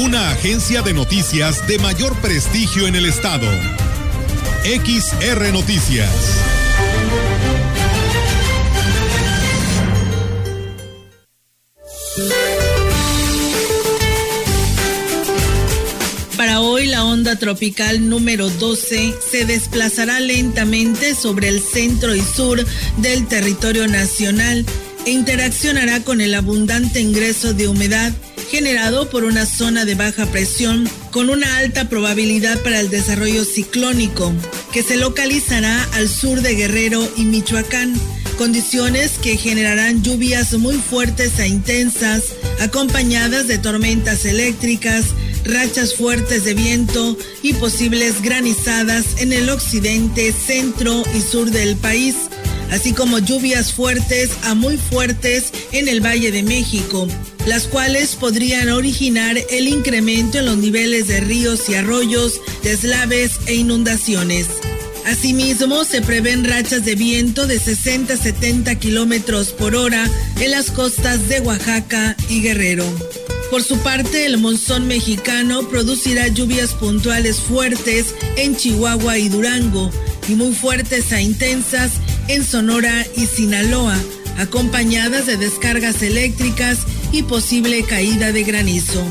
una agencia de noticias de mayor prestigio en el estado. XR Noticias. Para hoy la onda tropical número 12 se desplazará lentamente sobre el centro y sur del territorio nacional e interaccionará con el abundante ingreso de humedad generado por una zona de baja presión con una alta probabilidad para el desarrollo ciclónico, que se localizará al sur de Guerrero y Michoacán, condiciones que generarán lluvias muy fuertes e intensas, acompañadas de tormentas eléctricas, rachas fuertes de viento y posibles granizadas en el occidente, centro y sur del país así como lluvias fuertes a muy fuertes en el Valle de México, las cuales podrían originar el incremento en los niveles de ríos y arroyos, deslaves e inundaciones. Asimismo, se prevén rachas de viento de 60 a 70 kilómetros por hora en las costas de Oaxaca y Guerrero. Por su parte, el monzón mexicano producirá lluvias puntuales fuertes en Chihuahua y Durango y muy fuertes e intensas en Sonora y Sinaloa, acompañadas de descargas eléctricas y posible caída de granizo.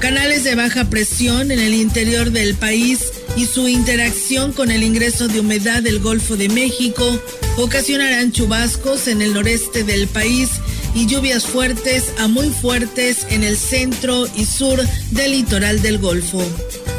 Canales de baja presión en el interior del país y su interacción con el ingreso de humedad del Golfo de México ocasionarán chubascos en el noreste del país y lluvias fuertes a muy fuertes en el centro y sur del litoral del Golfo.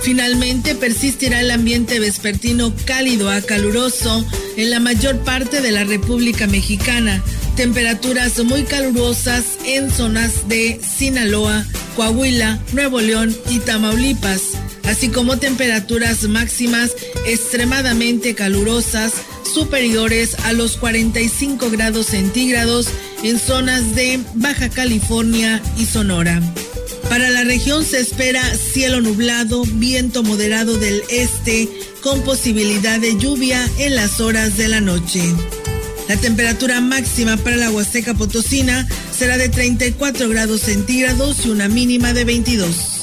Finalmente persistirá el ambiente vespertino cálido a caluroso en la mayor parte de la República Mexicana. Temperaturas muy calurosas en zonas de Sinaloa, Coahuila, Nuevo León y Tamaulipas, así como temperaturas máximas extremadamente calurosas superiores a los 45 grados centígrados en zonas de Baja California y Sonora. Para la región se espera cielo nublado, viento moderado del este, con posibilidad de lluvia en las horas de la noche. La temperatura máxima para la Huasteca Potosina será de 34 grados centígrados y una mínima de 22.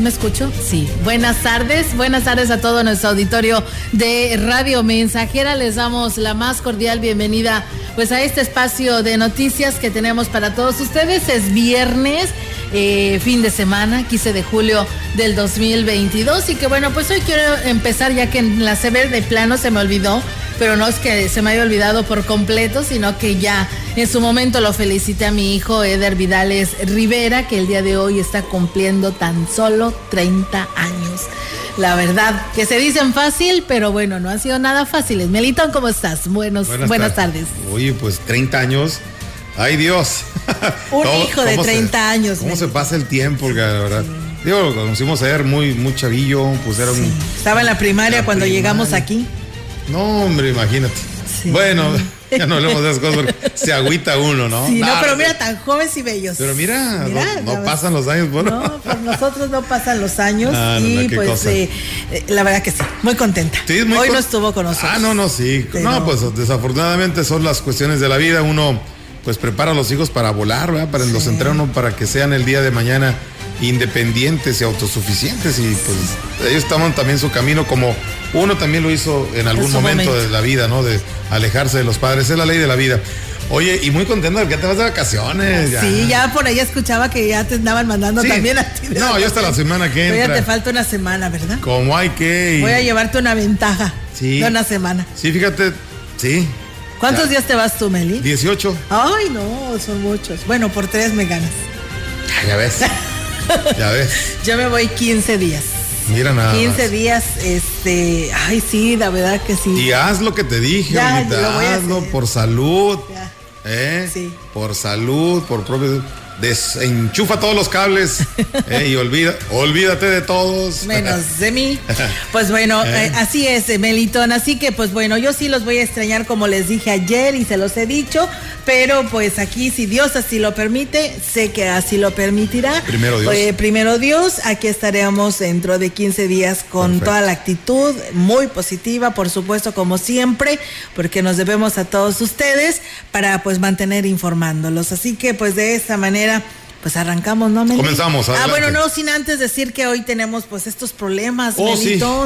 Me escucho? Sí. Buenas tardes, buenas tardes a todo nuestro auditorio de Radio Mensajera. Les damos la más cordial bienvenida pues a este espacio de noticias que tenemos para todos ustedes. Es viernes, eh, fin de semana, 15 de julio del 2022 y que bueno, pues hoy quiero empezar ya que en la CB de plano se me olvidó pero no es que se me haya olvidado por completo, sino que ya en su momento lo felicité a mi hijo Eder Vidales Rivera, que el día de hoy está cumpliendo tan solo 30 años. La verdad, que se dicen fácil, pero bueno, no han sido nada fáciles. Melitón, ¿cómo estás? Buenos, buenas, tardes. Oye, pues 30 años. ¡Ay, Dios! Un hijo de 30 años. ¿Cómo se pasa el tiempo? la verdad. Digo, lo conocimos ayer muy, muy chavillo, pues era un... Estaba en la primaria cuando llegamos aquí. No, hombre, imagínate. Bueno, ya no hablemos de esas cosas porque se agüita uno, ¿no? Sí, no, pero mira, tan jóvenes y bellos. Pero mira, no, pasan los años, bueno. No, por nosotros no pasan los años. Ah, y pues, eh, eh, la verdad que sí, muy contenta. Sí, muy Hoy no estuvo con nosotros. Ah, no, no, sí. no, pues desafortunadamente son las cuestiones de la vida. Uno, pues prepara a los hijos para volar, ¿verdad? Para los entrenos, para que sean el día de mañana independientes y autosuficientes. Y pues ellos toman también su camino como uno también lo hizo en algún momento, de la vida, ¿no? De alejarse de los padres. Es la ley de la vida. Oye, y muy contento de que te vas de vacaciones. Ya. Sí, ya por ahí escuchaba que ya te andaban mandando también a ti. No, yo hasta la semana que entra. ya te falta una semana, ¿verdad? Como hay que. Voy a llevarte una ventaja. Sí. De una semana. Sí, fíjate, sí. ¿Cuántos días te vas tú, Meli? 18. Ay, no, son muchos. Bueno, por tres me ganas. Ya ves. ya ves. Yo me voy 15 días. Mira nada. 15 días, este. Ay, sí, la verdad que sí. Y haz lo que te dije, ya, hazlo por salud. Ya. ¿Eh? Sí. Por salud, por propio desenchufa todos los cables eh, y olvida, olvídate de todos. Menos de mí. Pues bueno, eh. Eh, así es, Melitón. Así que pues bueno, yo sí los voy a extrañar como les dije ayer y se los he dicho, pero pues aquí si Dios así lo permite, sé que así lo permitirá. Primero Dios. primero Dios, aquí estaremos dentro de 15 días con toda la actitud muy positiva, por supuesto, como siempre, porque nos debemos a todos ustedes para pues mantener informándolos. Así que pues de esta manera pues arrancamos, ¿no? Comenzamos. Ah, bueno, no, sin antes decir que hoy tenemos pues estos problemas, oh,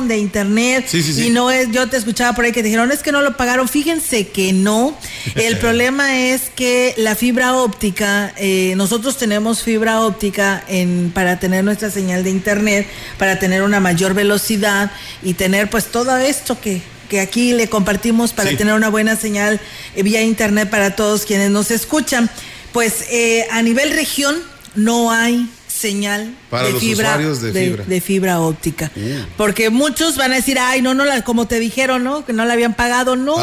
de internet. Sí, sí, y no es, yo te escuchaba por ahí que dijeron, es que no lo pagaron. Fíjense que no. El problema es que la fibra óptica, eh, nosotros tenemos fibra óptica en, para tener nuestra señal de internet, para tener una mayor velocidad y tener pues todo esto que, que aquí le compartimos para tener una buena señal vía internet para todos quienes nos escuchan pues eh, a nivel región no hay señal de, fibra, de, fibra. óptica. Uh. Porque muchos van a decir, ay, no, no, la, como te dijeron, ¿no? Que no la habían pagado. No,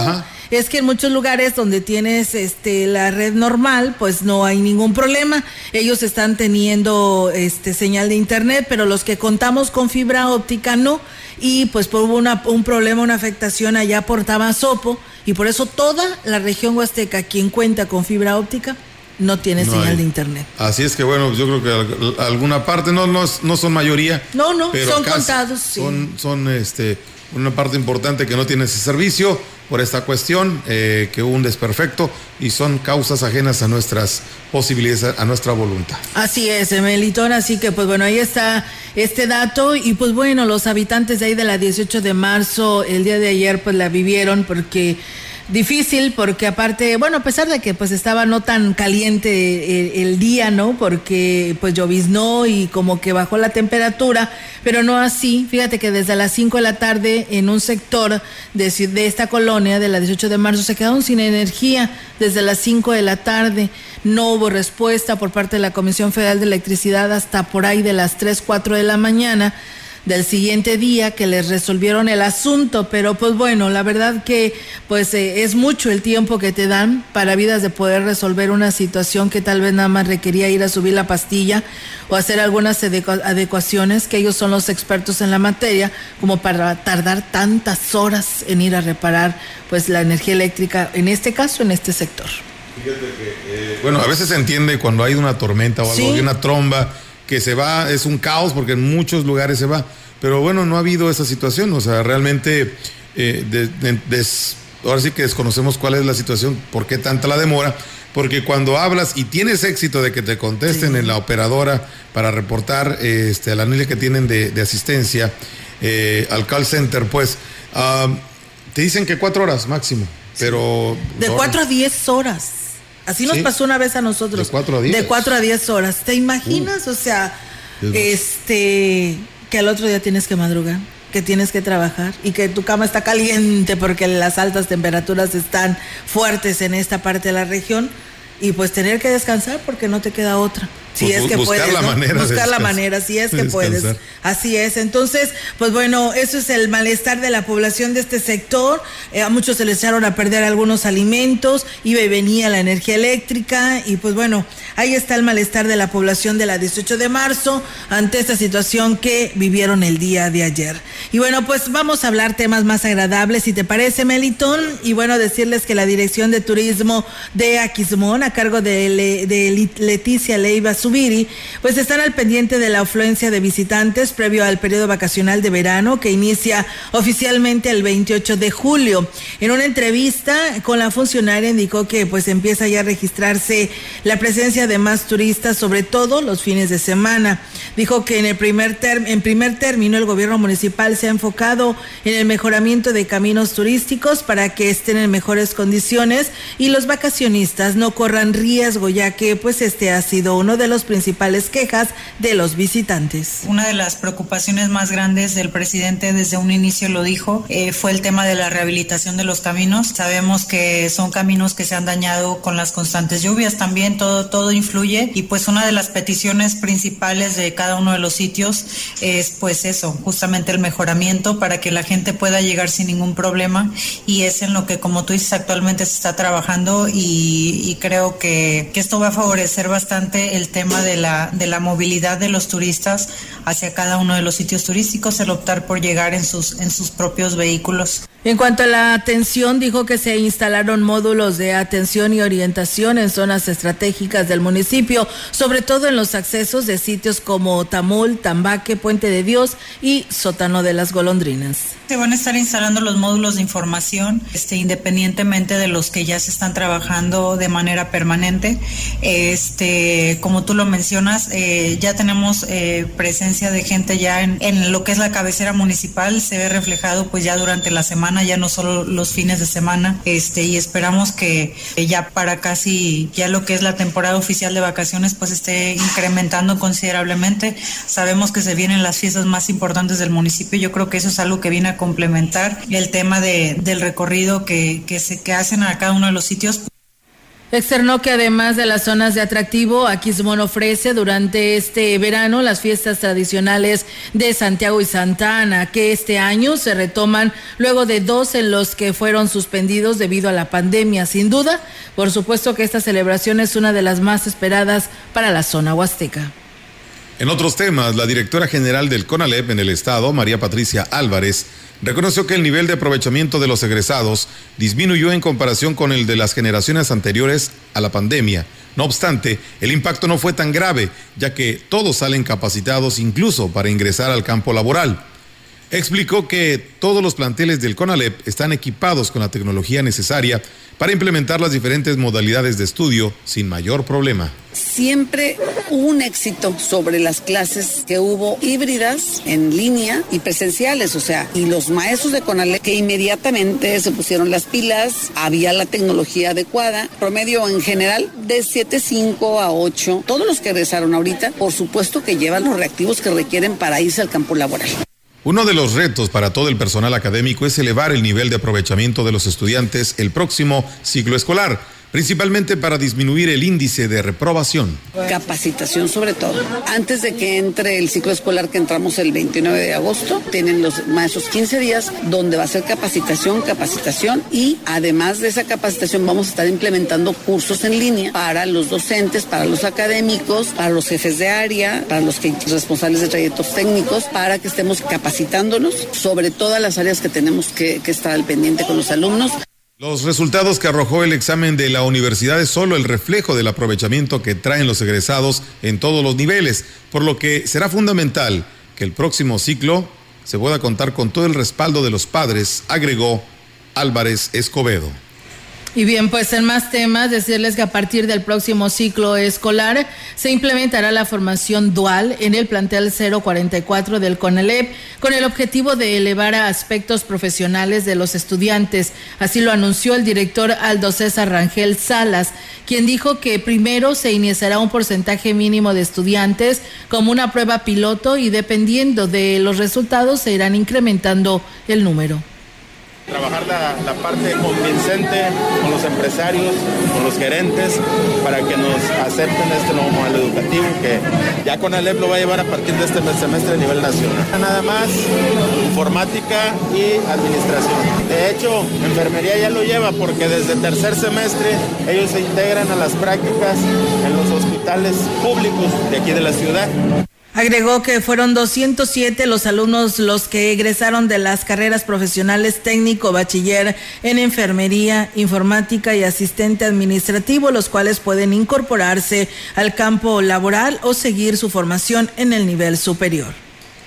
es que en muchos lugares donde tienes este, la red normal, pues no hay ningún problema. Ellos están teniendo este, señal de internet, pero los que contamos con fibra óptica no. Y pues hubo una, un problema, una afectación allá por Tamazopo. Y por eso toda la región huasteca, quien cuenta con fibra óptica, no tiene señal de internet. Así es que bueno, yo creo que alguna parte, no, no, no son mayoría. No, no, son contados. Son, son este, una parte importante que no tiene ese servicio por esta cuestión, eh, que hubo un desperfecto y son causas ajenas a nuestras posibilidades, a nuestra voluntad. Así es, Melitón, así que pues bueno, ahí está este dato y pues bueno, los habitantes de ahí de la 18 de marzo, el día de ayer pues la vivieron porque difícil porque aparte, bueno, a pesar de que pues estaba no tan caliente el, día, ¿no? Porque pues lloviznó y como que bajó la temperatura, pero no así. Fíjate que desde las 5 de la tarde en un sector de, de esta colonia de la 18 de marzo se quedaron sin energía desde las 5 de la tarde. No hubo respuesta por parte de la Comisión Federal de Electricidad hasta por ahí de las 3, 4 de la mañana del siguiente día que les resolvieron el asunto, pero pues bueno, la verdad que pues eh, es mucho el tiempo que te dan para vidas de poder resolver una situación que tal vez nada más requería ir a subir la pastilla o hacer algunas adecuaciones que ellos son los expertos en la materia como para tardar tantas horas en ir a reparar pues la energía eléctrica en este caso en este sector. Fíjate que, eh, bueno, a veces se entiende cuando hay una tormenta o algo, una tromba que se va, es un caos porque en muchos lugares se va. Pero bueno, no ha habido esa situación, o sea, realmente eh, ahora sí que desconocemos cuál es la situación, por qué tanta la demora, porque cuando hablas y tienes éxito de que te contesten en la operadora para reportar este, la línea que tienen de, asistencia eh, al call center, pues te dicen que cuatro horas máximo, pero... De cuatro a diez horas. Así nos pasó una vez a nosotros. De cuatro a diez. De cuatro a diez horas. ¿Te imaginas? o sea, este, que al otro día tienes que madrugar, que tienes que trabajar y que tu cama está caliente porque las altas temperaturas están fuertes en esta parte de la región y pues tener que descansar porque no te queda otra. Si pues es que buscar puedes. La manera buscar la manera, si es que puedes. Así es. Entonces, pues bueno, eso es el malestar de la población de este sector. Eh, a muchos se les echaron a perder algunos alimentos, iba y venía la energía eléctrica. Y pues bueno, ahí está el malestar de la población de la 18 de marzo ante esta situación que vivieron el día de ayer. Y bueno, pues vamos a hablar temas más agradables, si te parece, Melitón. Y bueno, decirles que la Dirección de Turismo de Aquismón, a cargo de, de Leticia Leiva Zubiri, pues están al pendiente de la afluencia de visitantes previo al periodo vacacional de verano que inicia oficialmente el 28 de julio. En una entrevista con la funcionaria indicó que pues empieza ya a registrarse la presencia de más turistas, sobre todo los fines de semana. Dijo que en el primer en primer término el gobierno municipal se ha enfocado en el mejoramiento de caminos turísticos para que estén en mejores condiciones y los vacacionistas no corran riesgo, ya que pues este ha sido uno de los principales quejas de los visitantes. Una de las preocupaciones más grandes del presidente desde un inicio lo dijo, eh, fue el tema de la rehabilitación de los caminos. Sabemos que son caminos que se han dañado con las constantes lluvias también, todo, todo influye y pues una de las peticiones principales de cada uno de los sitios es pues eso, justamente el mejoramiento para que la gente pueda llegar sin ningún problema y es en lo que como tú dices actualmente se está trabajando y, creo que, que, esto va a favorecer bastante el tema de la, de la movilidad de los turistas hacia cada uno de los sitios turísticos, el optar por llegar en sus, en sus propios vehículos. En cuanto a la atención, dijo que se instalaron módulos de atención y orientación en zonas estratégicas del municipio, sobre todo en los accesos de sitios como Tamul, Tambaque, Puente de Dios y Sótano de las Golondrinas. Se van a estar instalando los módulos de información, este, independientemente de los que ya se están trabajando de manera permanente. Este, como tú lo mencionas, eh, ya tenemos eh, presencia de gente ya en, en lo que es la cabecera municipal, se ve reflejado pues ya durante la semana, ya no solo los fines de semana, este, y esperamos que ya para casi ya lo que es la temporada oficial de vacaciones pues esté incrementando considerablemente. Sabemos que se vienen las fiestas más importantes del municipio, yo creo que eso es algo que viene a complementar el tema de, del recorrido que, que, se, que hacen a cada uno de los sitios. Externó que además de las zonas de atractivo, Aquismón ofrece durante este verano las fiestas tradicionales de Santiago y Santa Ana, que este año se retoman luego de dos en los que fueron suspendidos debido a la pandemia. Sin duda, por supuesto que esta celebración es una de las más esperadas para la zona huasteca. En otros temas, la directora general del CONALEP en el Estado, María Patricia Álvarez, reconoció que el nivel de aprovechamiento de los egresados disminuyó en comparación con el de las generaciones anteriores a la pandemia. No obstante, el impacto no fue tan grave, ya que todos salen capacitados incluso para ingresar al campo laboral. Explicó que todos los planteles del CONALEP están equipados con la tecnología necesaria para implementar las diferentes modalidades de estudio sin mayor problema. Siempre un éxito sobre las clases que hubo híbridas en línea y presenciales, o sea, y los maestros de CONALEP que inmediatamente se pusieron las pilas, había la tecnología adecuada, promedio en general de 7.5 a 8. Todos los que regresaron ahorita, por supuesto que llevan los reactivos que requieren para irse al campo laboral. Uno de los retos para todo el personal académico es elevar el nivel de aprovechamiento de los estudiantes el próximo ciclo escolar principalmente para disminuir el índice de reprobación. Capacitación sobre todo. Antes de que entre el ciclo escolar que entramos el 29 de agosto, tienen los maestros 15 días donde va a ser capacitación, capacitación y además de esa capacitación vamos a estar implementando cursos en línea para los docentes, para los académicos, para los jefes de área, para los responsables de trayectos técnicos, para que estemos capacitándonos sobre todas las áreas que tenemos que, que estar al pendiente con los alumnos. Los resultados que arrojó el examen de la universidad es solo el reflejo del aprovechamiento que traen los egresados en todos los niveles, por lo que será fundamental que el próximo ciclo se pueda contar con todo el respaldo de los padres, agregó Álvarez Escobedo. Y bien, pues en más temas, decirles que a partir del próximo ciclo escolar se implementará la formación dual en el plantel 044 del CONELEP con el objetivo de elevar a aspectos profesionales de los estudiantes. Así lo anunció el director Aldo César Rangel Salas, quien dijo que primero se iniciará un porcentaje mínimo de estudiantes como una prueba piloto y dependiendo de los resultados se irán incrementando el número trabajar la, parte convincente con los empresarios, con los gerentes, para que nos acepten este nuevo modelo educativo que ya con el lo va a llevar a partir de este semestre a nivel nacional. Nada más informática y administración. De hecho, enfermería ya lo lleva porque desde tercer semestre ellos se integran a las prácticas en los hospitales públicos de aquí de la ciudad. Agregó que fueron 207 los alumnos los que egresaron de las carreras profesionales técnico, bachiller en enfermería, informática y asistente administrativo, los cuales pueden incorporarse al campo laboral o seguir su formación en el nivel superior.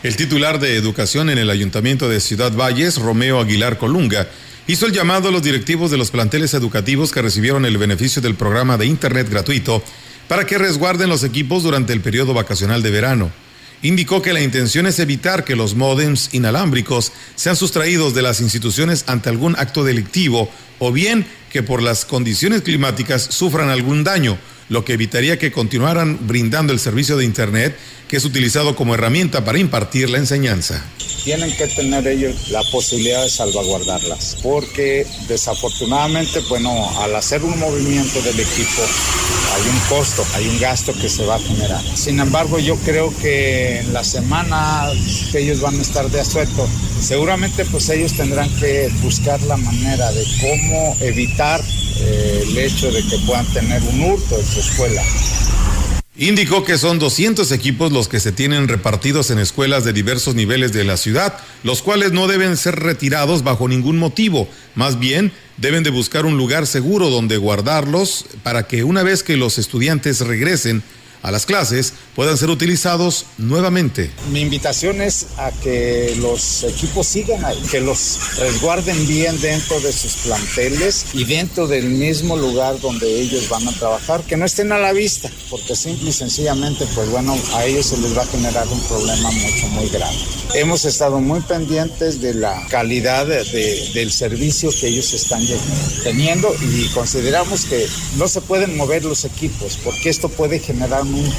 El titular de Educación en el Ayuntamiento de Ciudad Valles, Romeo Aguilar Colunga, hizo el llamado a los directivos de los planteles educativos que recibieron el beneficio del programa de Internet gratuito para que resguarden los equipos durante el periodo vacacional de verano. Indicó que la intención es evitar que los modems inalámbricos sean sustraídos de las instituciones ante algún acto delictivo o bien que por las condiciones climáticas sufran algún daño, lo que evitaría que continuaran brindando el servicio de Internet que es utilizado como herramienta para impartir la enseñanza. Tienen que tener ellos la posibilidad de salvaguardarlas, porque desafortunadamente, bueno, al hacer un movimiento del equipo hay un costo, hay un gasto que se va a generar. Sin embargo, yo creo que en la semana que ellos van a estar de asueto, seguramente pues ellos tendrán que buscar la manera de cómo evitar eh, el hecho de que puedan tener un hurto su escuela. Indicó que son 200 equipos los que se tienen repartidos en escuelas de diversos niveles de la ciudad, los cuales no deben ser retirados bajo ningún motivo, más bien deben de buscar un lugar seguro donde guardarlos para que una vez que los estudiantes regresen a las clases puedan ser utilizados nuevamente. Mi invitación es a que los equipos sigan ahí, que los resguarden bien dentro de sus planteles y dentro del mismo lugar donde ellos van a trabajar, que no estén a la vista, porque simple y sencillamente, pues bueno, a ellos se les va a generar un problema mucho, muy grande. Hemos estado muy pendientes de la calidad del servicio que ellos están teniendo y consideramos que no se pueden mover los equipos, porque esto puede generar un.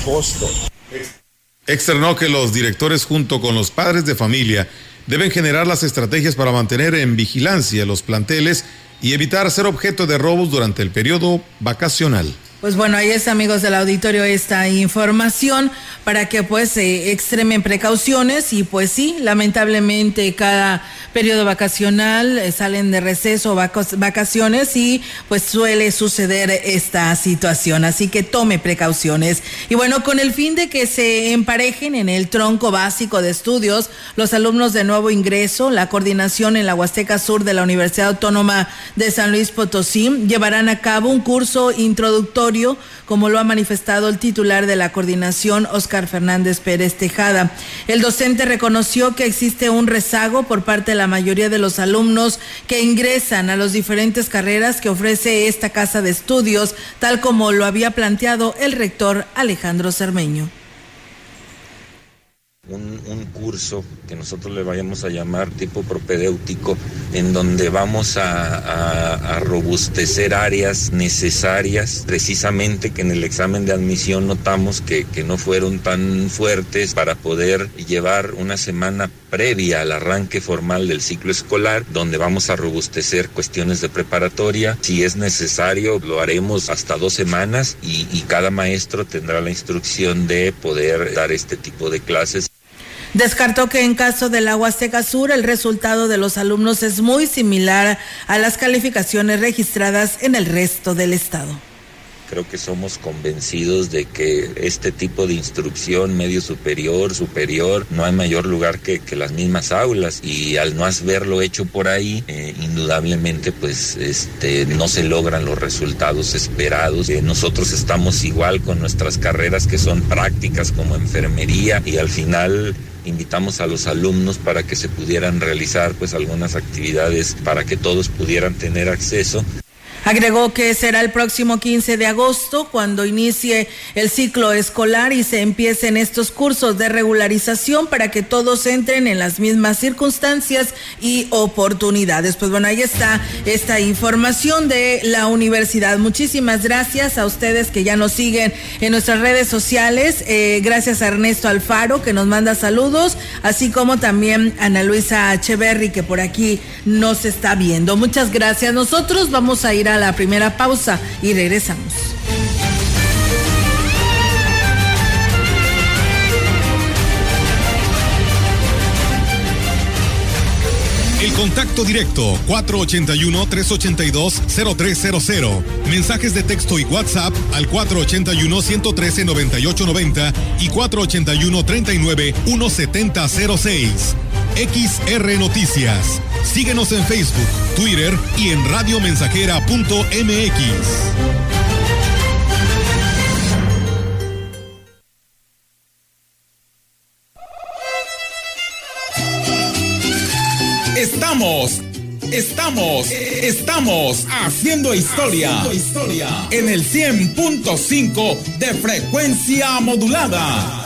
Externó que los directores junto con los padres de familia deben generar las estrategias para mantener en vigilancia los planteles y evitar ser objeto de robos durante el periodo vacacional. Pues bueno, ahí está, amigos del auditorio, esta información para que pues extremen precauciones y pues sí, lamentablemente cada periodo vacacional eh, salen de receso vacaciones y pues suele suceder esta situación, así que tome precauciones. Y bueno, con el fin de que se emparejen en el tronco básico de estudios los alumnos de nuevo ingreso, la coordinación en la Huasteca Sur de la Universidad Autónoma de San Luis Potosí llevarán a cabo un curso introductorio como lo ha manifestado el titular de la coordinación, Oscar Fernández Pérez Tejada. El docente reconoció que existe un rezago por parte de la mayoría de los alumnos que ingresan a las diferentes carreras que ofrece esta casa de estudios, tal como lo había planteado el rector Alejandro Cermeño un, curso que nosotros le vayamos a llamar tipo propedéutico, en donde vamos a, robustecer áreas necesarias, precisamente que en el examen de admisión notamos que, que no fueron tan fuertes para poder llevar una semana previa al arranque formal del ciclo escolar, donde vamos a robustecer cuestiones de preparatoria. Si es necesario, lo haremos hasta dos semanas y, cada maestro tendrá la instrucción de poder dar este tipo de clases. Descartó que en caso del agua seca sur el resultado de los alumnos es muy similar a las calificaciones registradas en el resto del estado. Creo que somos convencidos de que este tipo de instrucción medio superior, superior, no hay mayor lugar que, las mismas aulas y al no haberlo hecho por ahí, eh, indudablemente pues este, no se logran los resultados esperados. Eh, nosotros estamos igual con nuestras carreras que son prácticas como enfermería y al final invitamos a los alumnos para que se pudieran realizar pues algunas actividades para que todos pudieran tener acceso Agregó que será el próximo 15 de agosto cuando inicie el ciclo escolar y se empiecen estos cursos de regularización para que todos entren en las mismas circunstancias y oportunidades. Pues bueno, ahí está esta información de la universidad. Muchísimas gracias a ustedes que ya nos siguen en nuestras redes sociales. Eh, gracias a Ernesto Alfaro que nos manda saludos, así como también a Ana Luisa Echeverry que por aquí nos está viendo. Muchas gracias. Nosotros vamos a ir a la primera pausa y regresamos. El contacto directo 481-382-0300. Mensajes de texto y WhatsApp al 481-113-9890 y 481-39-1706. XR Noticias. Síguenos en Facebook, Twitter y en radiomensajera.mx. Estamos, estamos, estamos haciendo historia, haciendo historia en el 100.5 de frecuencia modulada.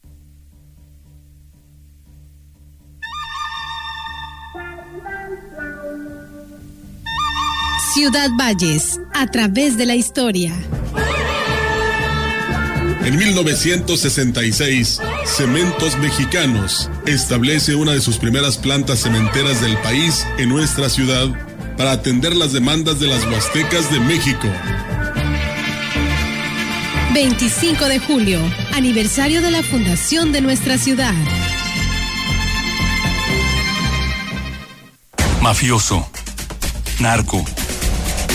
Ciudad Valles, a través de la historia. En 1966, Cementos Mexicanos establece una de sus primeras plantas cementeras del país en nuestra ciudad para atender las demandas de las huastecas de México. 25 de julio, aniversario de la fundación de nuestra ciudad. Mafioso, narco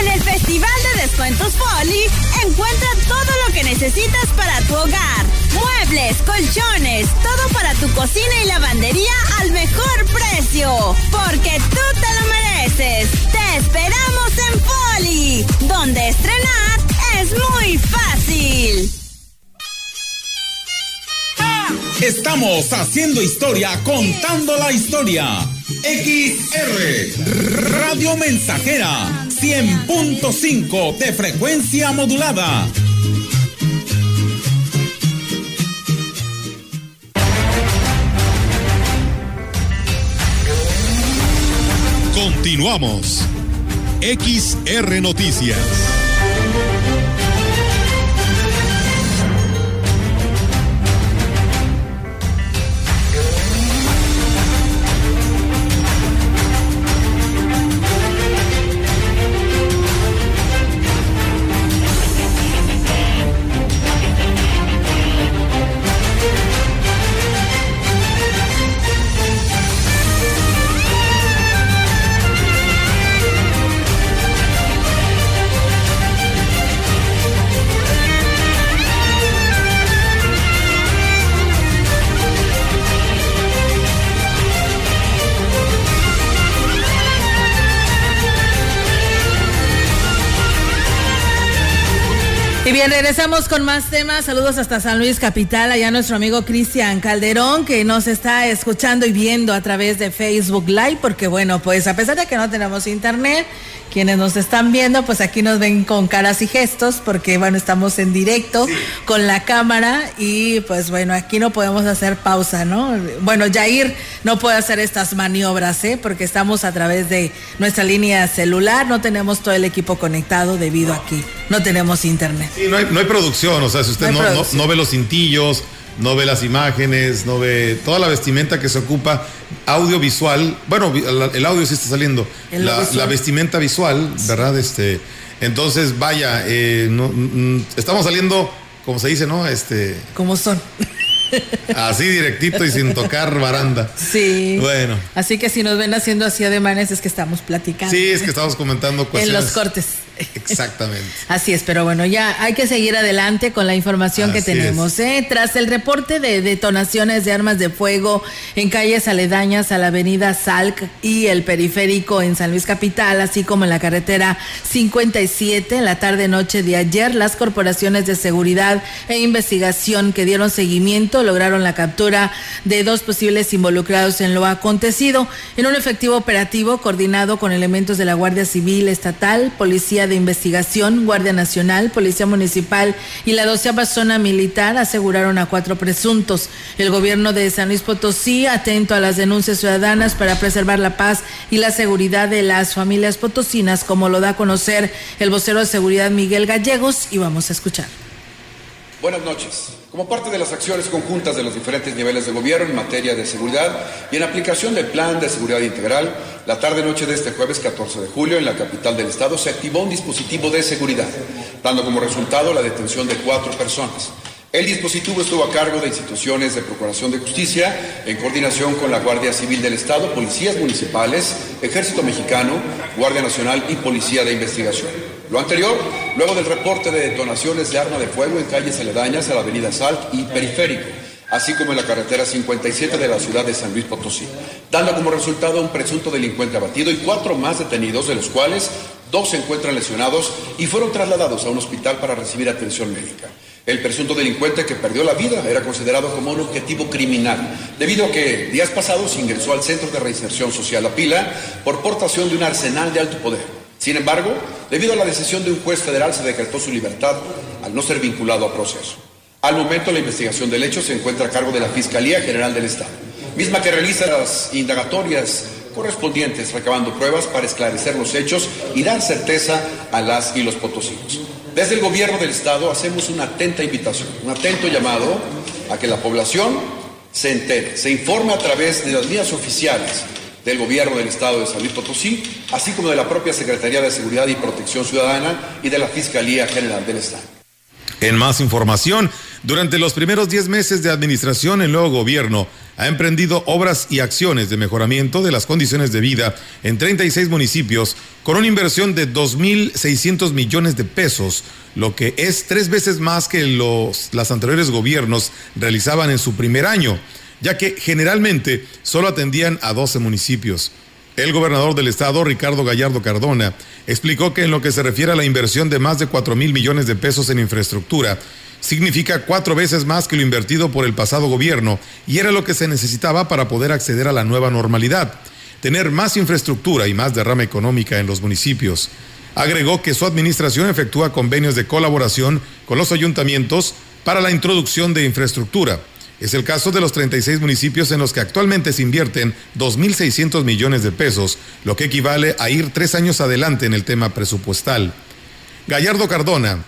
En el Festival de Descuentos Poli, encuentra todo lo que necesitas para tu hogar. Muebles, colchones, todo para tu cocina y lavandería al mejor precio. Porque tú te lo mereces. Te esperamos en Poli, donde estrenar es muy fácil. Estamos haciendo historia, contando la historia. XR Radio Mensajera 100.5 de frecuencia modulada. Continuamos. XR Noticias. Bien, regresamos con más temas. Saludos hasta San Luis Capital, allá nuestro amigo Cristian Calderón, que nos está escuchando y viendo a través de Facebook Live, porque bueno, pues a pesar de que no tenemos internet, quienes nos están viendo, pues aquí nos ven con caras y gestos, porque bueno, estamos en directo con la cámara y pues bueno, aquí no podemos hacer pausa, ¿no? Bueno, Jair no puede hacer estas maniobras, ¿eh? Porque estamos a través de nuestra línea celular, no tenemos todo el equipo conectado debido a que no tenemos internet. Sí, no hay, no hay producción, o sea, si usted No no, no, no ve los cintillos, no ve las imágenes, no ve toda la vestimenta que se ocupa, audiovisual, bueno, el audio sí está saliendo, la, la vestimenta visual, ¿verdad? Este, entonces, vaya, eh, no- mm, estamos saliendo, como se dice, ¿no? Este, Como son. así directito y sin tocar baranda. Sí. Bueno. Así que si nos ven haciendo así ademanes es que estamos platicando. Sí, es que estamos comentando En cuestiones. los cortes. Exactamente. Así es, pero bueno, ya hay que seguir adelante con la información que tenemos. ¿eh? Tras el reporte de detonaciones de armas de fuego en calles aledañas a la avenida Salc y el periférico en San Luis Capital, así como en la carretera 57 en la tarde-noche de ayer, las corporaciones de seguridad e investigación que dieron seguimiento lograron la captura de dos posibles involucrados en lo acontecido en un efectivo operativo coordinado con elementos de la Guardia Civil Estatal, Policía de Investigación, Guardia Nacional, Policía Municipal y la doceava zona militar aseguraron a cuatro presuntos. El gobierno de San Luis Potosí, atento a las denuncias ciudadanas para preservar la paz y la seguridad de las familias potosinas, como lo da a conocer el vocero de seguridad Miguel Gallegos, y vamos a escuchar. Buenas noches. Como parte de las acciones conjuntas de los diferentes niveles de gobierno en materia de seguridad y en aplicación del Plan de Seguridad Integral, la tarde-noche de este jueves 14 de julio en la capital del estado se activó un dispositivo de seguridad, dando como resultado la detención de cuatro personas. El dispositivo estuvo a cargo de instituciones de Procuración de Justicia en coordinación con la Guardia Civil del Estado, policías municipales, Ejército Mexicano, Guardia Nacional y Policía de Investigación. Lo anterior, luego del reporte de detonaciones de arma de fuego en calles aledañas a la avenida Salt y Periférico, así como en la carretera 57 de la ciudad de San Luis Potosí, dando como resultado un presunto delincuente abatido y cuatro más detenidos, de los cuales dos se encuentran lesionados y fueron trasladados a un hospital para recibir atención médica. El presunto delincuente que perdió la vida era considerado como un objetivo criminal, debido a que días pasados ingresó al Centro de Reinserción Social La Pila por portación de un arsenal de alto poder. Sin embargo, debido a la decisión de un juez federal se decretó su libertad al no ser vinculado a proceso. Al momento la investigación del hecho se encuentra a cargo de la Fiscalía General del Estado, misma que realiza las indagatorias correspondientes recabando pruebas para esclarecer los hechos y dar certeza a las y los potosinos. Desde el gobierno del Estado hacemos una atenta invitación, un atento llamado a que la población se entere, se informe a través de las vías oficiales del gobierno del Estado de San Luis Potosí, así como de la propia Secretaría de Seguridad y Protección Ciudadana y de la Fiscalía General del Estado. En más información, durante los primeros 10 meses de administración, el nuevo gobierno ha emprendido obras y acciones de mejoramiento de las condiciones de vida en 36 municipios con una inversión de 2.600 millones de pesos, lo que es tres veces más que los las anteriores gobiernos realizaban en su primer año, ya que generalmente solo atendían a 12 municipios. El gobernador del estado, Ricardo Gallardo Cardona, explicó que en lo que se refiere a la inversión de más de 4 mil millones de pesos en infraestructura, significa cuatro veces más que lo invertido por el pasado gobierno y era lo que se necesitaba para poder acceder a la nueva normalidad, tener más infraestructura y más derrama económica en los municipios. Agregó que su administración efectúa convenios de colaboración con los ayuntamientos para la introducción de infraestructura es el caso de los 36 municipios en los que actualmente se invierten 2.600 millones de pesos, lo que equivale a ir tres años adelante en el tema presupuestal. Gallardo Cardona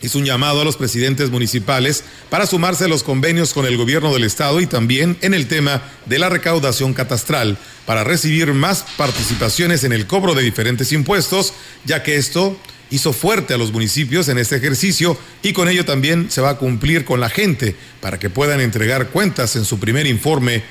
hizo un llamado a los presidentes municipales para sumarse a los convenios con el gobierno del estado y también en el tema de la recaudación catastral para recibir más participaciones en el cobro de diferentes impuestos, ya que esto hizo fuerte a los municipios en este ejercicio y con ello también se va a cumplir con la gente para que puedan entregar cuentas en su primer informe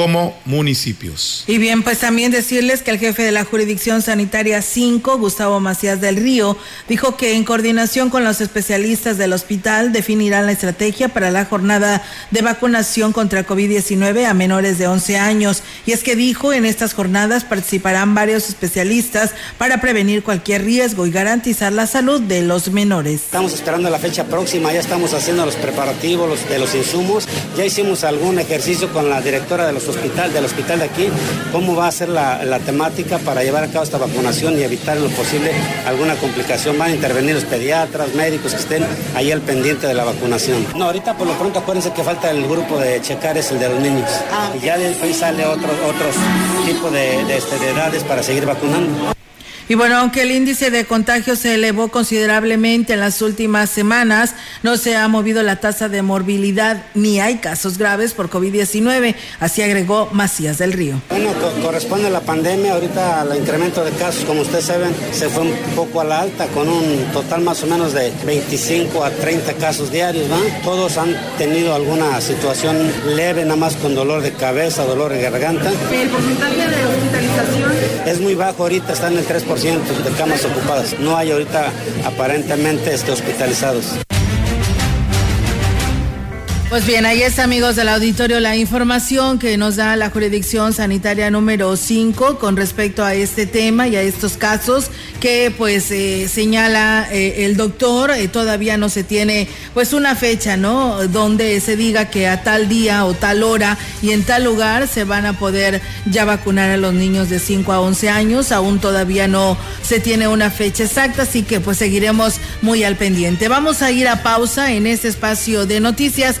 como municipios. Y bien, pues también decirles que el jefe de la jurisdicción sanitaria 5, Gustavo Macías del Río, dijo que en coordinación con los especialistas del hospital definirán la estrategia para la jornada de vacunación contra COVID-19 a menores de 11 años. Y es que dijo, en estas jornadas participarán varios especialistas para prevenir cualquier riesgo y garantizar la salud de los menores. Estamos esperando la fecha próxima, ya estamos haciendo los preparativos de los insumos, ya hicimos algún ejercicio con la directora de los hospital, del hospital de aquí, cómo va a ser la, temática para llevar a cabo esta vacunación y evitar en lo posible alguna complicación. Van a intervenir los pediatras, médicos que estén ahí al pendiente de la vacunación. No, ahorita por lo pronto acuérdense que falta el grupo de checar, es el de los niños. Ah. Y ya de ahí sale otros otros tipos de, de, este, de edades para seguir vacunando. Y bueno, aunque el índice de contagio se elevó considerablemente en las últimas semanas, no se ha movido la tasa de morbilidad ni hay casos graves por COVID-19, así agregó Macías del Río. Bueno, corresponde a la pandemia, ahorita al incremento de casos, como ustedes saben, se fue un poco a la alta, con un total más o menos de 25 a 30 casos diarios, ¿no? Todos han tenido alguna situación leve, nada más con dolor de cabeza, dolor de garganta. ¿El porcentaje de hospitalización? es muy bajo ahorita, está en el 3% de camas ocupadas. No hay ahorita aparentemente este, hospitalizados. Pues bien, ahí está, amigos del auditorio, la información que nos da la jurisdicción sanitaria número 5 con respecto a este tema y a estos casos que pues eh, señala eh, el doctor. Eh, todavía no se tiene pues una fecha, ¿no? Donde se diga que a tal día o tal hora y en tal lugar se van a poder ya vacunar a los niños de 5 a 11 años. Aún todavía no se tiene una fecha exacta, así que pues seguiremos muy al pendiente. Vamos a ir a pausa en este espacio de noticias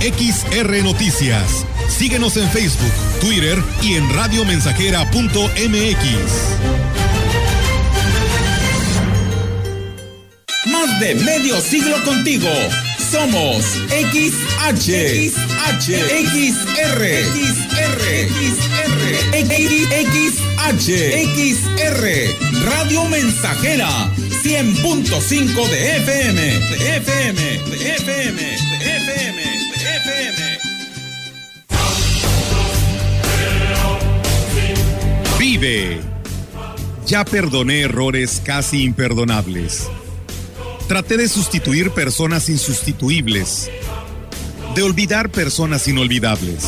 XR Noticias. Síguenos en Facebook, Twitter y en radiomensajera.mx. Más de medio siglo contigo. Somos XH, XH, XR, XR, XR, XH, XR, Radio Mensajera, 100.5 de FM, de FM, de FM, de FM, Vive. Ya perdoné errores casi imperdonables. Traté de sustituir personas insustituibles, de olvidar personas inolvidables.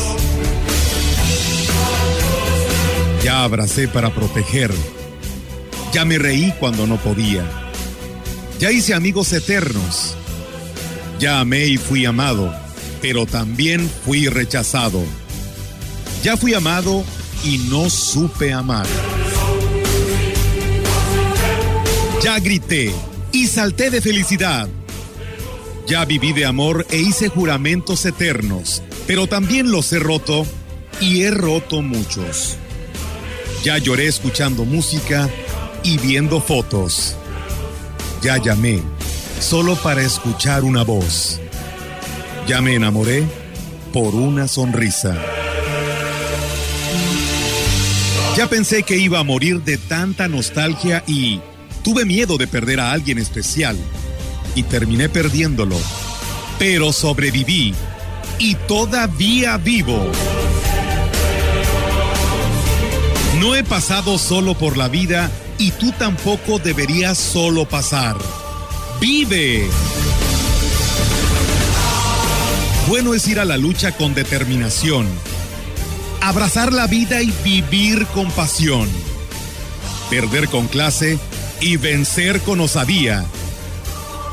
Ya abracé para proteger, ya me reí cuando no podía, ya hice amigos eternos, ya amé y fui amado, pero también fui rechazado. Ya fui amado y no supe amar. Ya grité y salté de felicidad. Ya viví de amor e hice juramentos eternos, pero también los he roto y he roto muchos. Ya lloré escuchando música y viendo fotos. Ya llamé solo para escuchar una voz. Ya me enamoré por una sonrisa. Ya pensé que iba a morir de tanta nostalgia y tuve miedo de perder a alguien especial y terminé perdiéndolo. Pero sobreviví y todavía vivo. No he pasado solo por la vida y tú tampoco deberías solo pasar. Vive. Bueno es ir a la lucha con determinación abrazar la vida y vivir con pasión, perder con clase y vencer con osadía,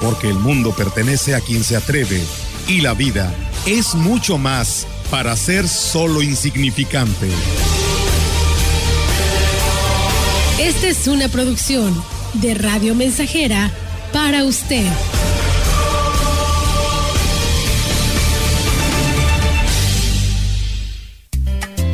porque el mundo pertenece a quien se atreve y la vida es mucho más para ser solo insignificante. Esta es una producción de Radio Mensajera para usted.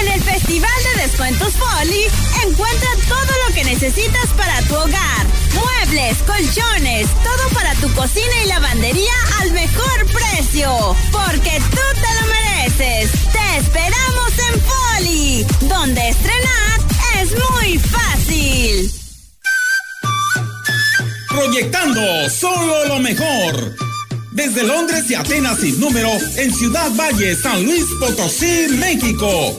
En el Festival de Descuentos Poli, encuentra todo lo que necesitas para tu hogar. Muebles, colchones, todo para tu cocina y lavandería al mejor precio. Porque tú te lo mereces. Te esperamos en Poli, donde estrenar es muy fácil. Proyectando solo lo mejor. Desde Londres y Atenas sin número, en Ciudad Valle, San Luis Potosí, México.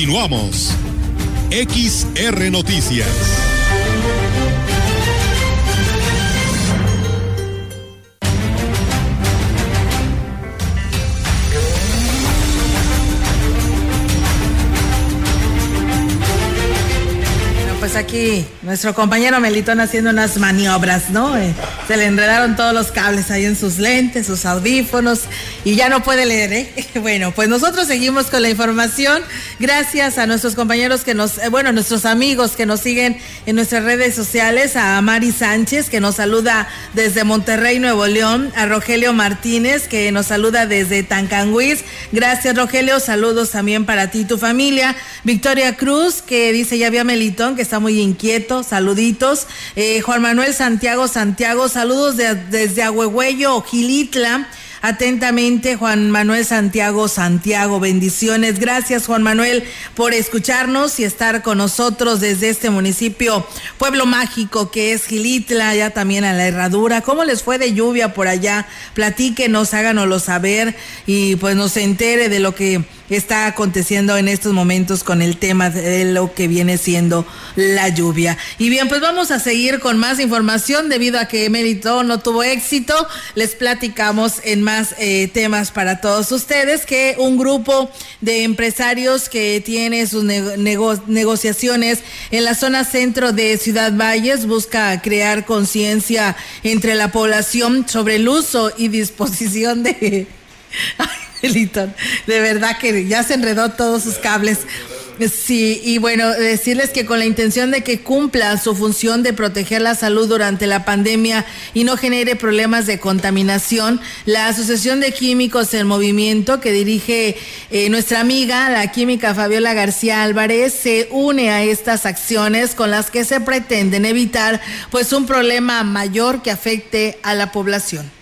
Continuamos. XR Noticias. Pues aquí nuestro compañero Melitón haciendo unas maniobras, ¿no? Eh, se le enredaron todos los cables ahí en sus lentes, sus audífonos y ya no puede leer, ¿eh? Bueno, pues nosotros seguimos con la información. Gracias a nuestros compañeros que nos, eh, bueno, nuestros amigos que nos siguen en nuestras redes sociales, a Mari Sánchez que nos saluda desde Monterrey, Nuevo León, a Rogelio Martínez que nos saluda desde Tancanguis. Gracias, Rogelio. Saludos también para ti y tu familia. Victoria Cruz que dice ya había Melitón que está muy inquieto. Saluditos. Eh, Juan Manuel Santiago Santiago, saludos de- desde Ahuehuello, Gilitla. Atentamente, Juan Manuel Santiago Santiago, bendiciones. Gracias, Juan Manuel, por escucharnos y estar con nosotros desde este municipio, pueblo mágico que es Gilitla, ya también a la herradura. ¿Cómo les fue de lluvia por allá? Platíquenos, háganoslo saber y pues nos entere de lo que está aconteciendo en estos momentos con el tema de lo que viene siendo la lluvia. Y bien, pues vamos a seguir con más información debido a que Mérito no tuvo éxito. Les platicamos en más eh, temas para todos ustedes que un grupo de empresarios que tiene sus nego- nego- negociaciones en la zona centro de Ciudad Valles busca crear conciencia entre la población sobre el uso y disposición de De verdad que ya se enredó todos sus cables. Sí, y bueno, decirles que con la intención de que cumpla su función de proteger la salud durante la pandemia y no genere problemas de contaminación, la Asociación de Químicos en Movimiento que dirige eh, nuestra amiga, la química Fabiola García Álvarez, se une a estas acciones con las que se pretenden evitar pues un problema mayor que afecte a la población.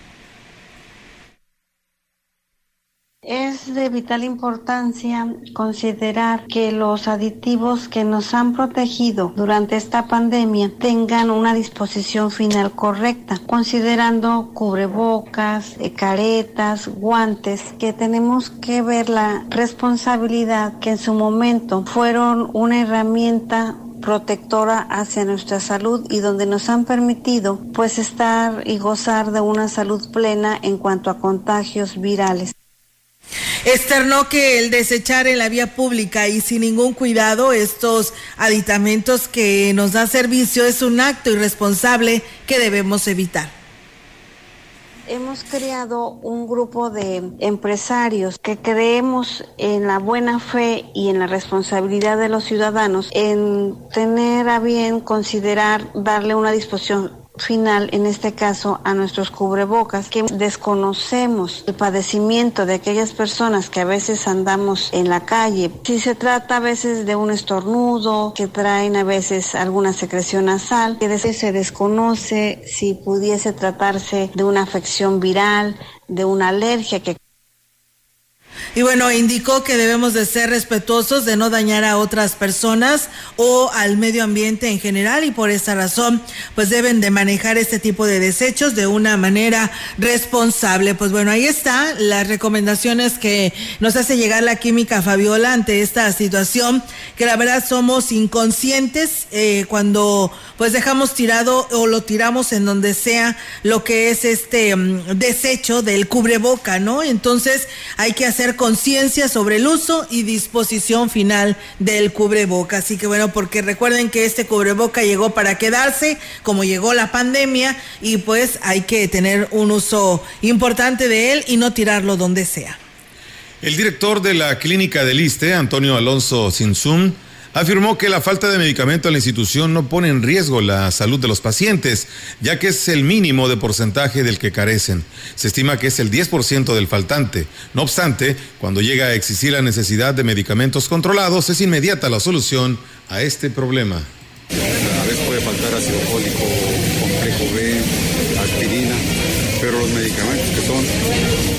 Es de vital importancia considerar que los aditivos que nos han protegido durante esta pandemia tengan una disposición final correcta, considerando cubrebocas, eh, caretas, guantes, que tenemos que ver la responsabilidad que en su momento fueron una herramienta protectora hacia nuestra salud y donde nos han permitido pues estar y gozar de una salud plena en cuanto a contagios virales. Externó que el desechar en la vía pública y sin ningún cuidado estos aditamentos que nos da servicio es un acto irresponsable que debemos evitar. Hemos creado un grupo de empresarios que creemos en la buena fe y en la responsabilidad de los ciudadanos en tener a bien considerar darle una disposición final, en este caso, a nuestros cubrebocas, que desconocemos el padecimiento de aquellas personas que a veces andamos en la calle. Si se trata a veces de un estornudo, que traen a veces alguna secreción nasal, que se desconoce si pudiese tratarse de una afección viral, de una alergia que Y bueno, indicó que debemos de ser respetuosos de no dañar a otras personas o al medio ambiente en general y por esa razón pues deben de manejar este tipo de desechos de una manera responsable. Pues bueno, ahí está las recomendaciones que nos hace llegar la química Fabiola ante esta situación que la verdad somos inconscientes eh, cuando pues dejamos tirado o lo tiramos en donde sea lo que es este mm, desecho del cubreboca, ¿no? Entonces hay que hacer conciencia sobre el uso y disposición final del cubreboca. Así que bueno, porque recuerden que este cubreboca llegó para quedarse, como llegó la pandemia, y pues hay que tener un uso importante de él y no tirarlo donde sea. El director de la clínica del ISTE, Antonio Alonso Sinsum, afirmó que la falta de medicamento en la institución no pone en riesgo la salud de los pacientes, ya que es el mínimo de porcentaje del que carecen. Se estima que es el 10% del faltante. No obstante, cuando llega a existir la necesidad de medicamentos controlados, es inmediata la solución a este problema. A veces puede faltar ácido fólico, complejo B, aspirina, pero los medicamentos que son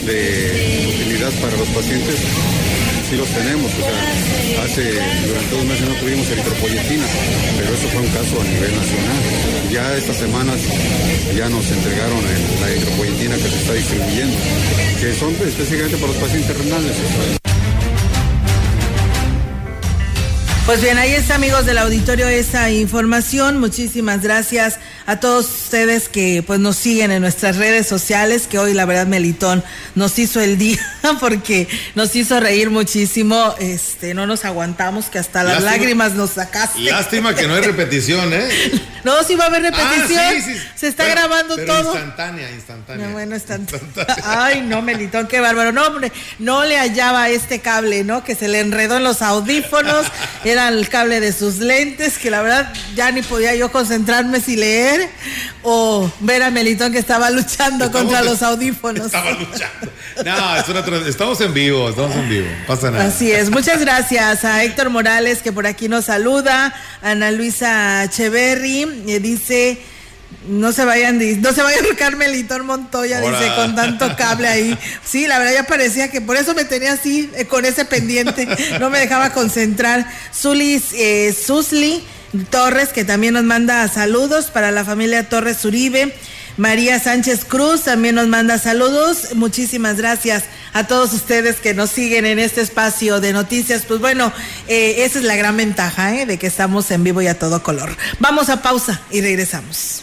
de utilidad para los pacientes sí los tenemos. O sea, hace, durante dos meses no tuvimos eritropoyetina, pero eso fue un caso a nivel nacional. Ya estas semanas ya nos entregaron la eritropoyetina que se está distribuyendo, que son específicamente para los pacientes renales. Pues bien, ahí está, amigos del auditorio, esa información. Muchísimas gracias a todos ustedes que pues nos siguen en nuestras redes sociales, que hoy la verdad Melitón nos hizo el día porque nos hizo reír muchísimo. Este, no nos aguantamos que hasta las Lástima- lágrimas nos sacaste. Lástima que no hay repetición, ¿eh? No, sí va a haber repetición. Ah, sí, sí. Se está Pero- grabando pero todo. Instantánea, instantánea. No, bueno, está- Ay, no, Melitón, qué bárbaro. No, hombre, no le hallaba este cable, ¿no? Que se le enredó en los audífonos. Era el cable de sus lentes, que la verdad ya ni podía yo concentrarme si leer o ver a Melitón que estaba luchando Estamos- contra los audífonos. Estaba luchando. No, es una estamos en vivo, estamos en vivo. Pasa nada. Así es, muchas gracias a Héctor Morales que por aquí nos saluda, Ana Luisa Cheverry, eh, dice, no se vayan, no se vayan a Carmelitón Montoya, Ahora. dice, con tanto cable ahí. Sí, la verdad ya parecía que por eso me tenía así, eh, con ese pendiente, no me dejaba concentrar. Zulis, eh, Susli Torres, que también nos manda saludos para la familia Torres Uribe. María Sánchez Cruz también nos manda saludos. Muchísimas gracias a todos ustedes que nos siguen en este espacio de noticias. Pues bueno, eh, esa es la gran ventaja ¿eh? de que estamos en vivo y a todo color. Vamos a pausa y regresamos.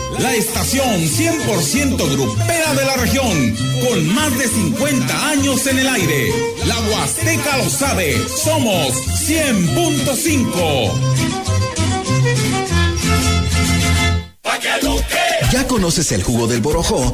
la estación 100% grupera de la región, con más de 50 años en el aire. La Huasteca lo sabe, somos 100.5. ¿Ya conoces el jugo del borojó?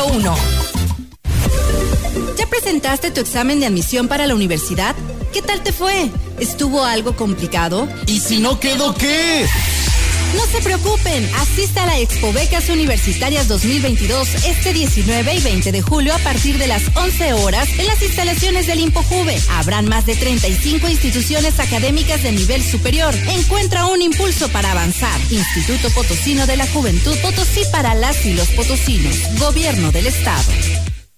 202 B001. ¿Ya presentaste tu examen de admisión para la universidad? ¿Qué tal te fue? ¿Estuvo algo complicado? ¿Y si no quedó qué? No se preocupen, asista a la Expo Becas Universitarias 2022 este 19 y 20 de julio a partir de las 11 horas en las instalaciones del ImpoJuve. Habrán más de 35 instituciones académicas de nivel superior. Encuentra un impulso para avanzar. Instituto Potosino de la Juventud Potosí para las y los potosinos. Gobierno del Estado.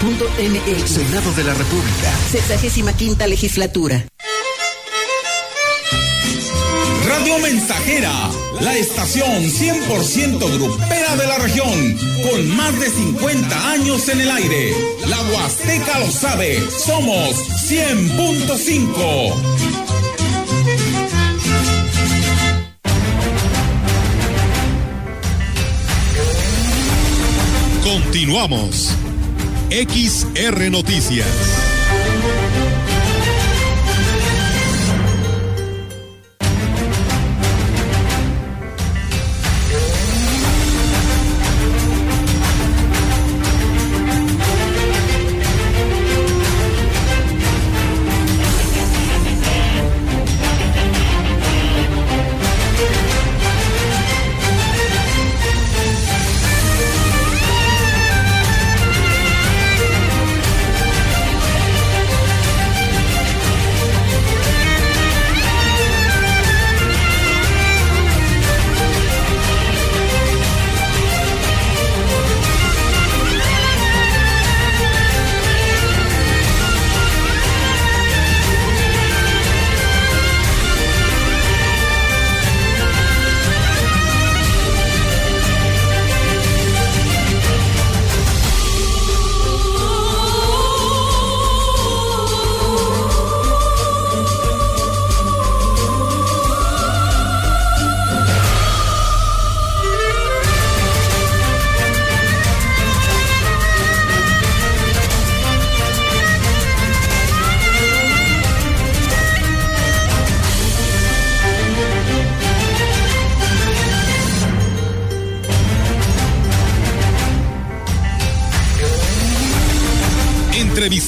www.senado.gov.mx. Senado de la República. 65 legislatura. Radio Mensajera, la estación 100% grupera de la región, con más de 50 años en el aire. La Huasteca lo sabe, somos 100.5. Continuamos. XR Noticias.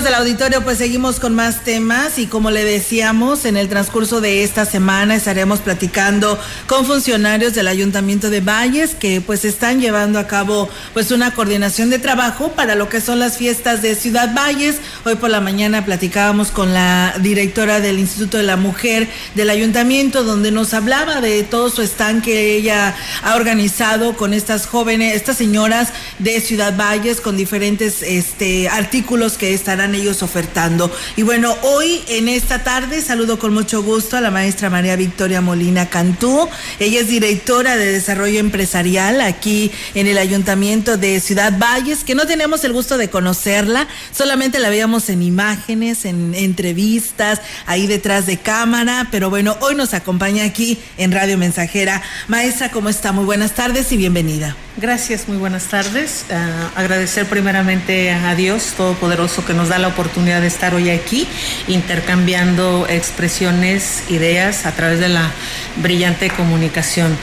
Amigos del auditorio, pues seguimos con más temas y como le decíamos, en el transcurso de esta semana estaremos platicando con funcionarios del Ayuntamiento de Valles que pues están llevando a cabo pues una coordinación de trabajo para lo que son las fiestas de Ciudad Valles. Hoy por la mañana platicábamos con la directora del Instituto de la Mujer del Ayuntamiento donde nos hablaba de todo su stand que ella ha organizado con estas jóvenes, estas señoras de Ciudad Valles con diferentes este artículos que estarán ellos ofertando. Y bueno, hoy en esta tarde saludo con mucho gusto a la maestra María Victoria Molina Cantú. Ella es directora de Desarrollo Empresarial aquí en el Ayuntamiento de Ciudad Valles, que no tenemos el gusto de conocerla, solamente la veíamos en imágenes, en entrevistas, ahí detrás de cámara, pero bueno, hoy nos acompaña aquí en Radio Mensajera. Maestra, ¿cómo está? Muy buenas tardes y bienvenida. Gracias, muy buenas tardes. Uh, agradecer primeramente a Dios Todopoderoso que nos da la oportunidad de estar hoy aquí intercambiando expresiones, ideas a través de la brillante comunicación.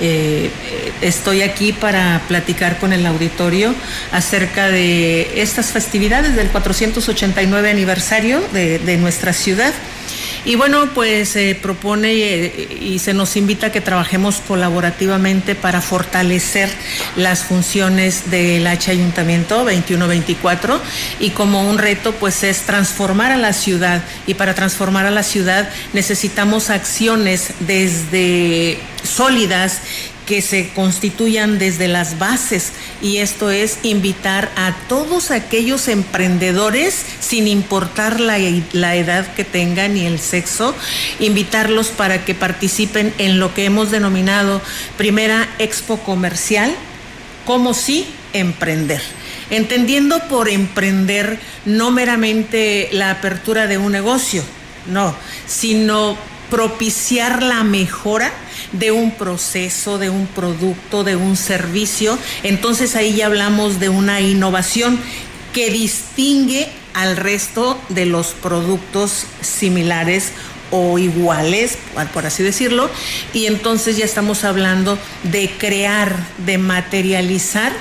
Eh, estoy aquí para platicar con el auditorio acerca de estas festividades del 489 aniversario de, de nuestra ciudad. Y bueno, pues se eh, propone eh, y se nos invita a que trabajemos colaborativamente para fortalecer las funciones del H Ayuntamiento 2124 y como un reto pues es transformar a la ciudad. Y para transformar a la ciudad necesitamos acciones desde sólidas que se constituyan desde las bases y esto es invitar a todos aquellos emprendedores sin importar la, la, edad que tengan ni el sexo, invitarlos para que participen en lo que hemos denominado primera expo comercial, como sí emprender. Entendiendo por emprender no meramente la apertura de un negocio, no, sino propiciar la mejora de un proceso, de un producto, de un servicio. Entonces ahí ya hablamos de una innovación que distingue al resto de los productos similares o iguales, por así decirlo, y entonces ya estamos hablando de crear, de materializar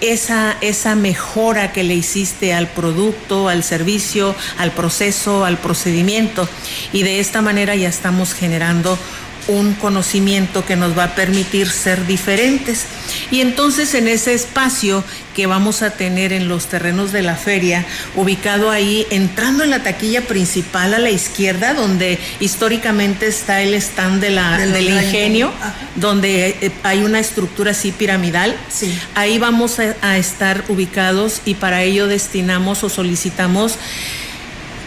esa, esa mejora que le hiciste al producto, al servicio, al proceso, al procedimiento. Y de esta manera ya estamos generando un conocimiento que nos va a permitir ser diferentes. Y entonces en ese espacio que vamos a tener en los terrenos de la feria, ubicado ahí, entrando en la taquilla principal a la izquierda, donde históricamente está el stand de la, del ingenio, donde eh, hay una estructura así piramidal. Ahí vamos a estar ubicados y para ello destinamos o solicitamos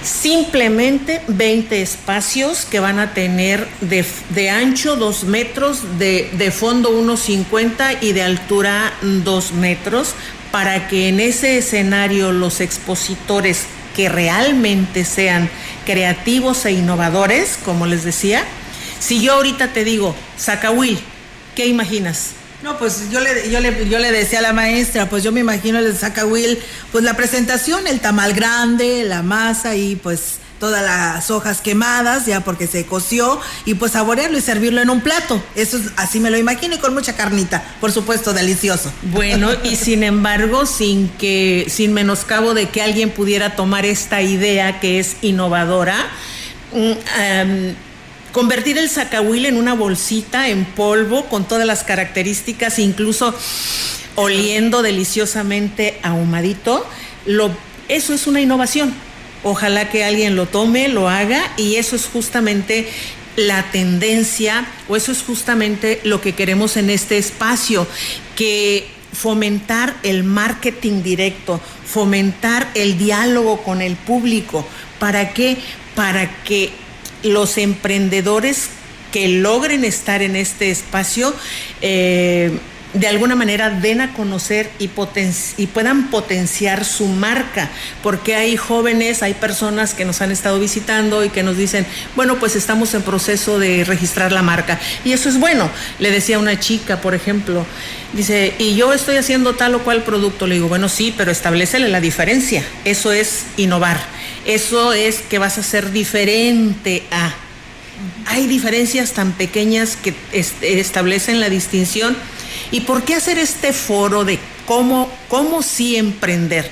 simplemente 20 espacios que van a tener de, ancho 2 metros, de, de fondo 1,50 y de altura 2 metros, para que en ese escenario los expositores que realmente sean creativos e innovadores, como les decía, si yo ahorita te digo, Zacahuil, ¿qué imaginas? No, pues yo le, yo le, yo le decía a la maestra, pues yo me imagino el Will, pues la presentación, el tamal grande, la masa y pues todas las hojas quemadas, ya porque se coció, y pues saborearlo y servirlo en un plato. Eso es, así me lo imagino y con mucha carnita, por supuesto, delicioso. Bueno, y sin embargo, sin que, sin menoscabo de que alguien pudiera tomar esta idea que es innovadora, um, Convertir el zacahuil en una bolsita en polvo con todas las características, incluso oliendo deliciosamente ahumadito, lo, eso es una innovación. Ojalá que alguien lo tome, lo haga y eso es justamente la tendencia o eso es justamente lo que queremos en este espacio, que fomentar el marketing directo, fomentar el diálogo con el público. ¿Para qué? Para que los emprendedores que logren estar en este espacio eh, de alguna manera den a conocer y, y, puedan potenciar su marca, porque hay jóvenes, hay personas que nos han estado visitando y que nos dicen, bueno, pues estamos en proceso de registrar la marca. Y eso es bueno. Le decía una chica, por ejemplo, dice, y yo estoy haciendo tal o cual producto. Le digo, bueno, sí, pero establecele la diferencia. Eso es innovar. Eso es que vas a ser diferente a. Hay diferencias tan pequeñas que establecen la distinción. ¿Y por qué hacer este foro de cómo, cómo sí emprender?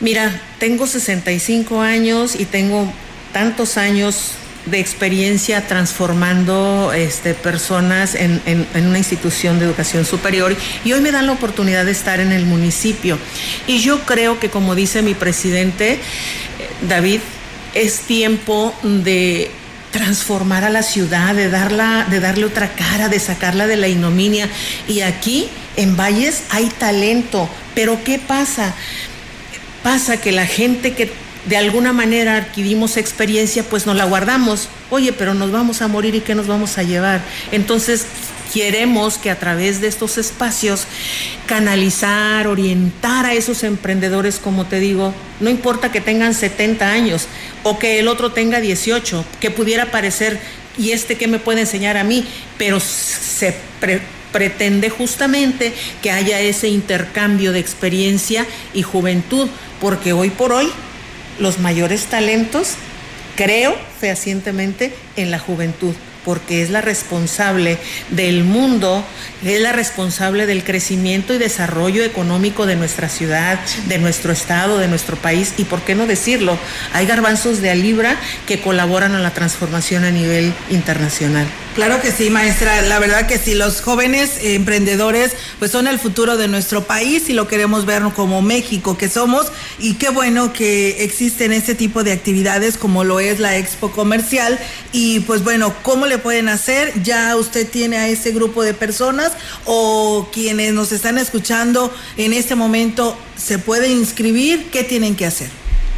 Mira, tengo 65 años y tengo tantos años de experiencia transformando este, personas en, en, una institución de educación superior y hoy me dan la oportunidad de estar en el municipio. Y yo creo que, como dice mi presidente, David, es tiempo de transformar a la ciudad, de, darla, de darle otra cara, de sacarla de la ignominia. Y aquí, en Valles, hay talento. Pero ¿qué pasa? Pasa que la gente que de alguna manera adquirimos experiencia, pues nos la guardamos. Oye, pero nos vamos a morir y qué nos vamos a llevar. Entonces, queremos que a través de estos espacios canalizar, orientar a esos emprendedores, como te digo, no importa que tengan 70 años o que el otro tenga 18, que pudiera parecer, ¿y este qué me puede enseñar a mí? Pero se pretende justamente que haya ese intercambio de experiencia y juventud, porque hoy por hoy los mayores talentos, creo fehacientemente, en la juventud porque es la responsable del mundo, es la responsable del crecimiento y desarrollo económico de nuestra ciudad, de nuestro estado, de nuestro país, y por qué no decirlo, hay garbanzos de alibra que colaboran a la transformación a nivel internacional. Claro que sí, maestra. La verdad que sí, los jóvenes emprendedores pues son el futuro de nuestro país y lo queremos ver como México que somos. Y qué bueno que existen este tipo de actividades como lo es la Expo Comercial. Y pues bueno, ¿cómo le pueden hacer? ¿Ya usted tiene a ese grupo de personas o quienes nos están escuchando en este momento se pueden inscribir? ¿Qué tienen que hacer?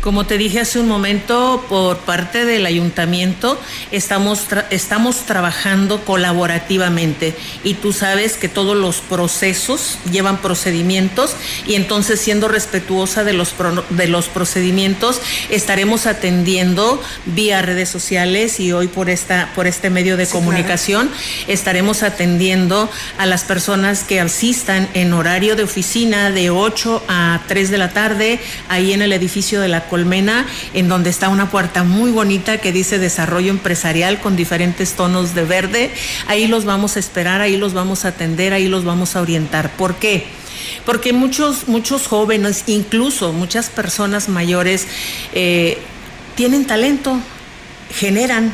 Como te dije hace un momento, por parte del ayuntamiento estamos, estamos trabajando colaborativamente. Y tú sabes que todos los procesos llevan procedimientos y entonces siendo respetuosa de los, de los procedimientos estaremos atendiendo vía redes sociales y hoy por, esta, por este medio de comunicación estaremos atendiendo a las personas que asistan en horario de oficina de 8 a 3 de la tarde ahí en el edificio de la Colmena, en donde está una puerta muy bonita que dice desarrollo empresarial con diferentes tonos de verde. Ahí los vamos a esperar, ahí los vamos a atender, ahí los vamos a orientar. ¿Por qué? Porque muchos, muchos jóvenes, incluso muchas personas mayores, eh, tienen talento, generan,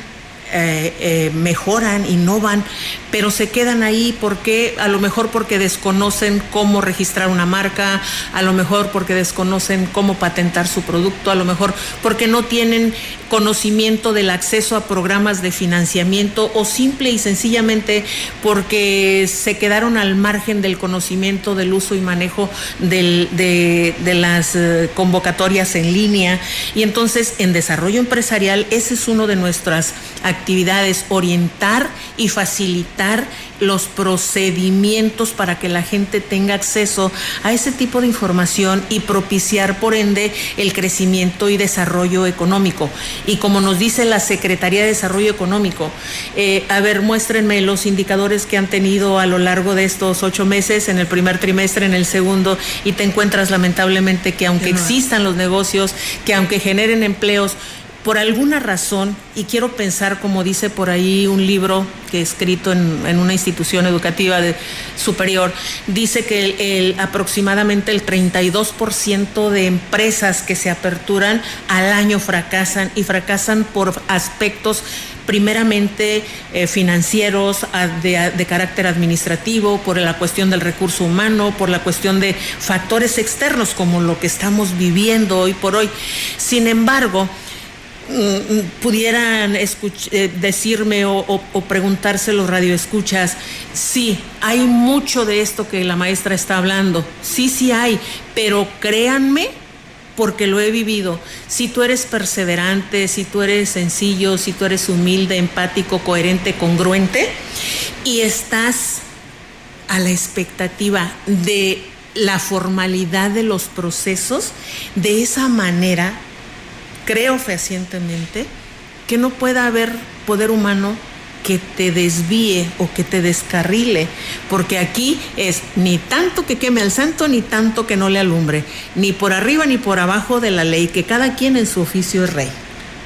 eh, eh, mejoran, innovan, pero se quedan ahí porque a lo mejor porque desconocen cómo registrar una marca, a lo mejor porque desconocen cómo patentar su producto, a lo mejor porque no tienen conocimiento del acceso a programas de financiamiento o simple y sencillamente porque se quedaron al margen del conocimiento del uso y manejo de, las eh, convocatorias en línea. Y entonces en desarrollo empresarial ese es uno de nuestras actividades, orientar y facilitar los procedimientos para que la gente tenga acceso a ese tipo de información y propiciar por ende el crecimiento y desarrollo económico. Y como nos dice la Secretaría de Desarrollo Económico, eh, a ver, muéstrenme los indicadores que han tenido a lo largo de estos ocho meses, en el primer trimestre, en el segundo, y te encuentras lamentablemente que aunque existan los negocios, que aunque generen empleos, por alguna razón, y quiero pensar, como dice por ahí un libro que he escrito en, una institución educativa de, superior, dice que el, aproximadamente el 32% de empresas que se aperturan al año fracasan y fracasan por aspectos primeramente eh, financieros, de, de, carácter administrativo, por la cuestión del recurso humano, por la cuestión de factores externos como lo que estamos viviendo hoy por hoy. Sin embargo, pudieran eh, decirme o, o, preguntarse los radioescuchas, sí, hay mucho de esto que la maestra está hablando, sí, sí hay, pero créanme porque lo he vivido. Si tú eres perseverante, si tú eres sencillo, si tú eres humilde, empático, coherente, congruente y estás a la expectativa de la formalidad de los procesos, de esa manera creo fehacientemente que no pueda haber poder humano que te desvíe o que te descarrile, porque aquí es ni tanto que queme al santo, ni tanto que no le alumbre, ni por arriba ni por abajo de la ley, que cada quien en su oficio es rey.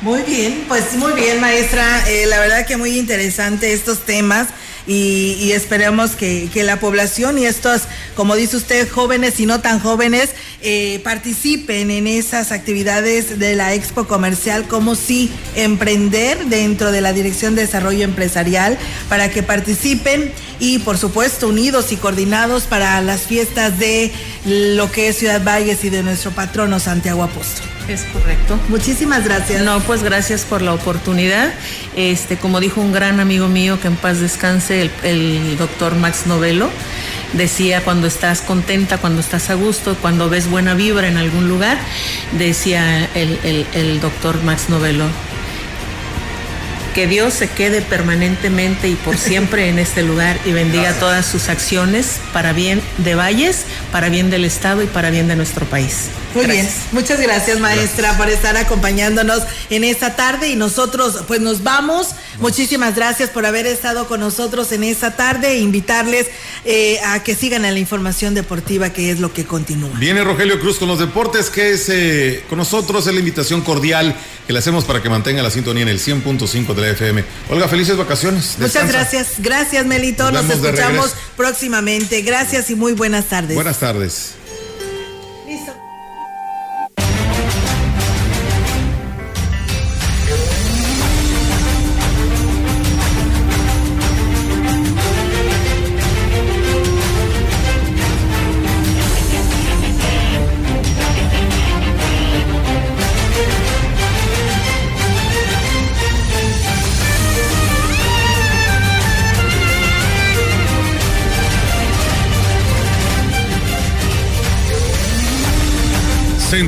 Muy bien, pues muy bien, maestra. Eh, la verdad que muy interesante estos temas y, esperemos que, la población y estos, como dice usted, jóvenes y no tan jóvenes, eh, participen en esas actividades de la Expo Comercial, como si emprender dentro de la Dirección de Desarrollo Empresarial, para que participen y, por supuesto, unidos y coordinados para las fiestas de lo que es Ciudad Valles y de nuestro patrono Santiago Apóstol. Es correcto. Muchísimas gracias. No, pues gracias por la oportunidad. Este, como dijo un gran amigo mío que en paz descanse, el, doctor Max Novelo, decía cuando estás contenta, cuando estás a gusto, cuando ves buena vibra en algún lugar, decía el, el doctor Max Novelo, que Dios se quede permanentemente y por siempre en este lugar y bendiga todas sus acciones para bien de Valles, para bien del Estado y para bien de nuestro país. Muy bien, muchas gracias maestra por estar acompañándonos en esta tarde y nosotros pues nos vamos. Muchísimas gracias por haber estado con nosotros en esta tarde e invitarles eh, a que sigan a la información deportiva que es lo que continúa. Viene Rogelio Cruz con los deportes que es eh, con nosotros, es la invitación cordial que le hacemos para que mantenga la sintonía en el 100.5 de la FM. Olga, felices vacaciones. Muchas gracias, gracias Melito, nos escuchamos próximamente. Gracias y muy buenas tardes. Buenas tardes.